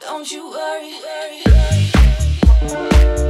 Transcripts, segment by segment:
Don't you worry, worry, worry. Don't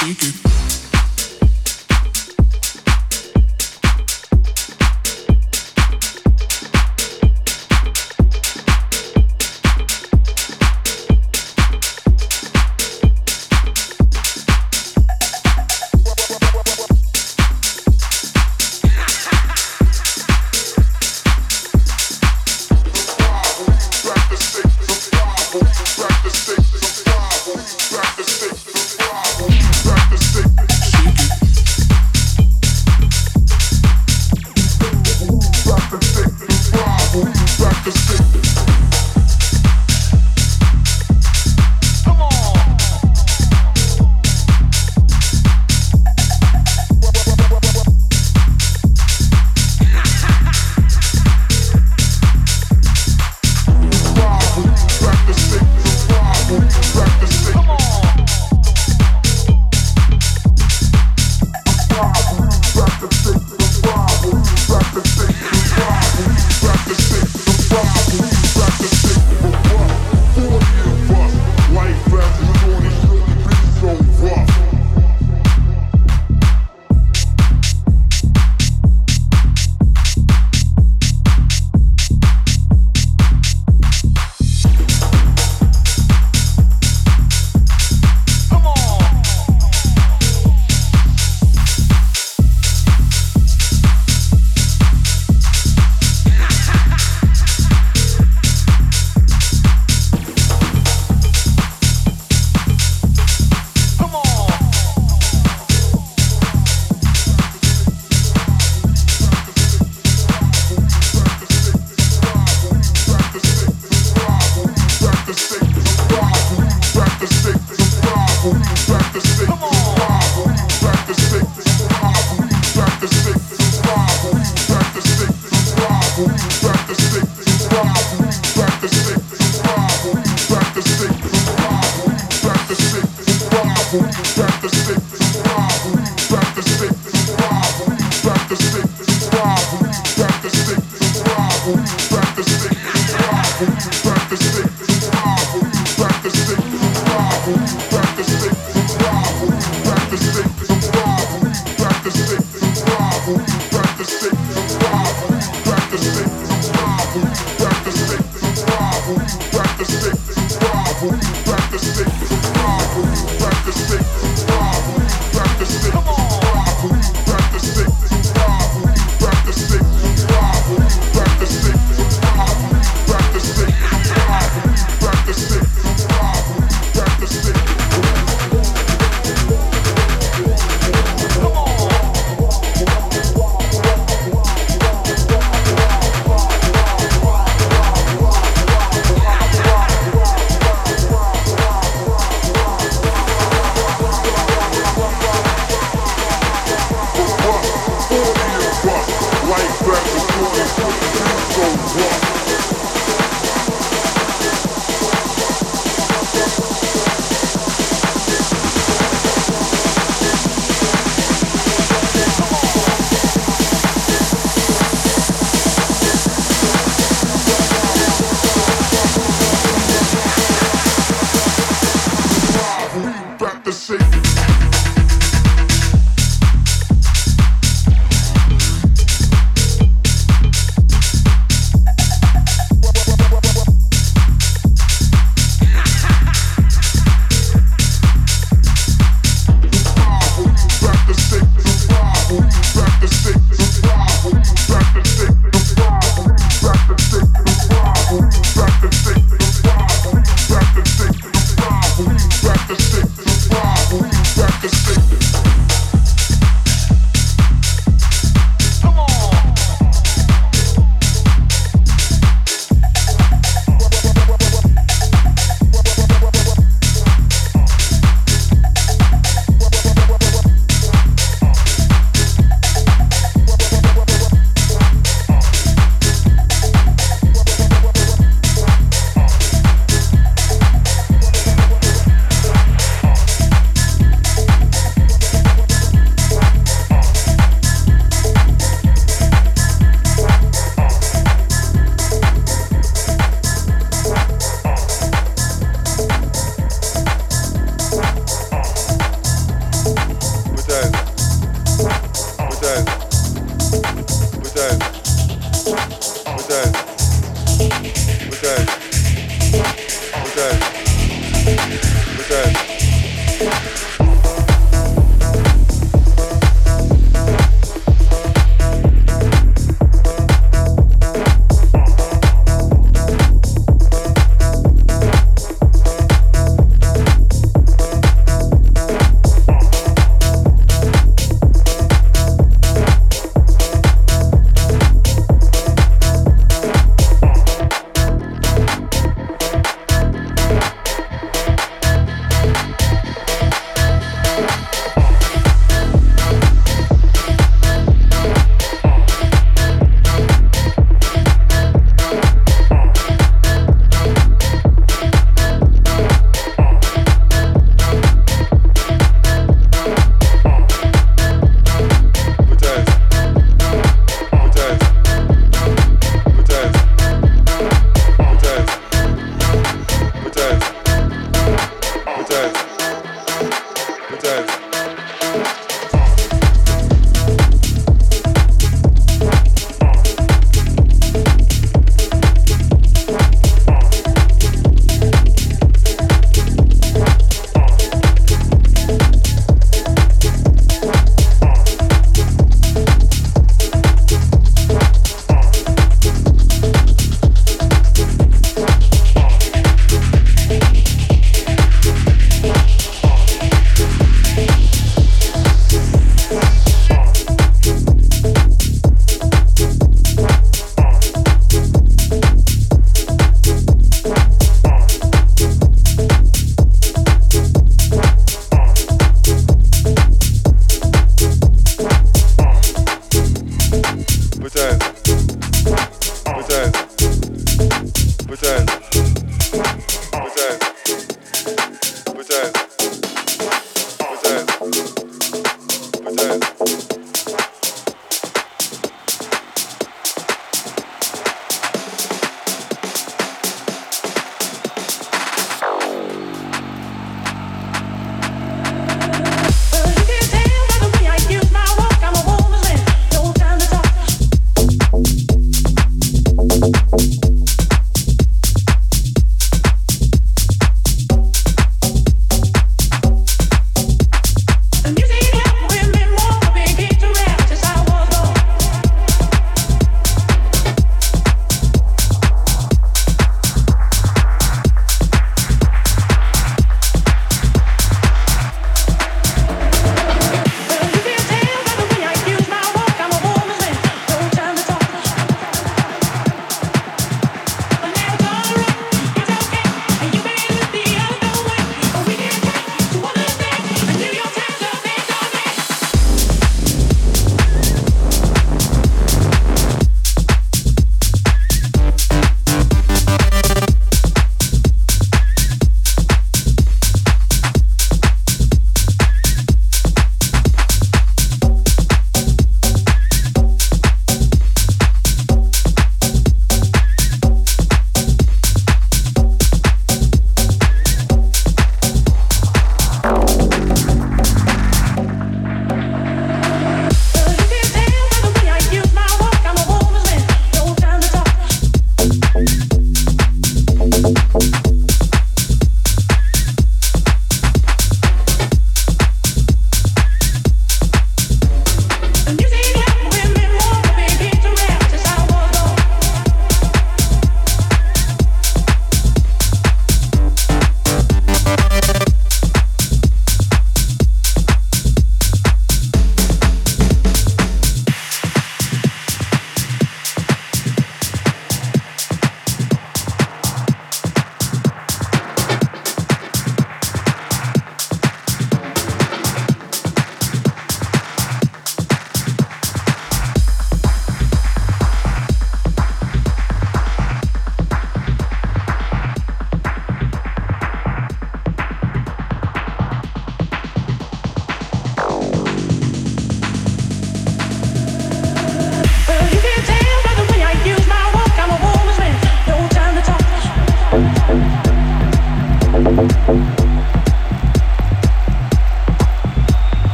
take it. Ooh.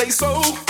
Say so,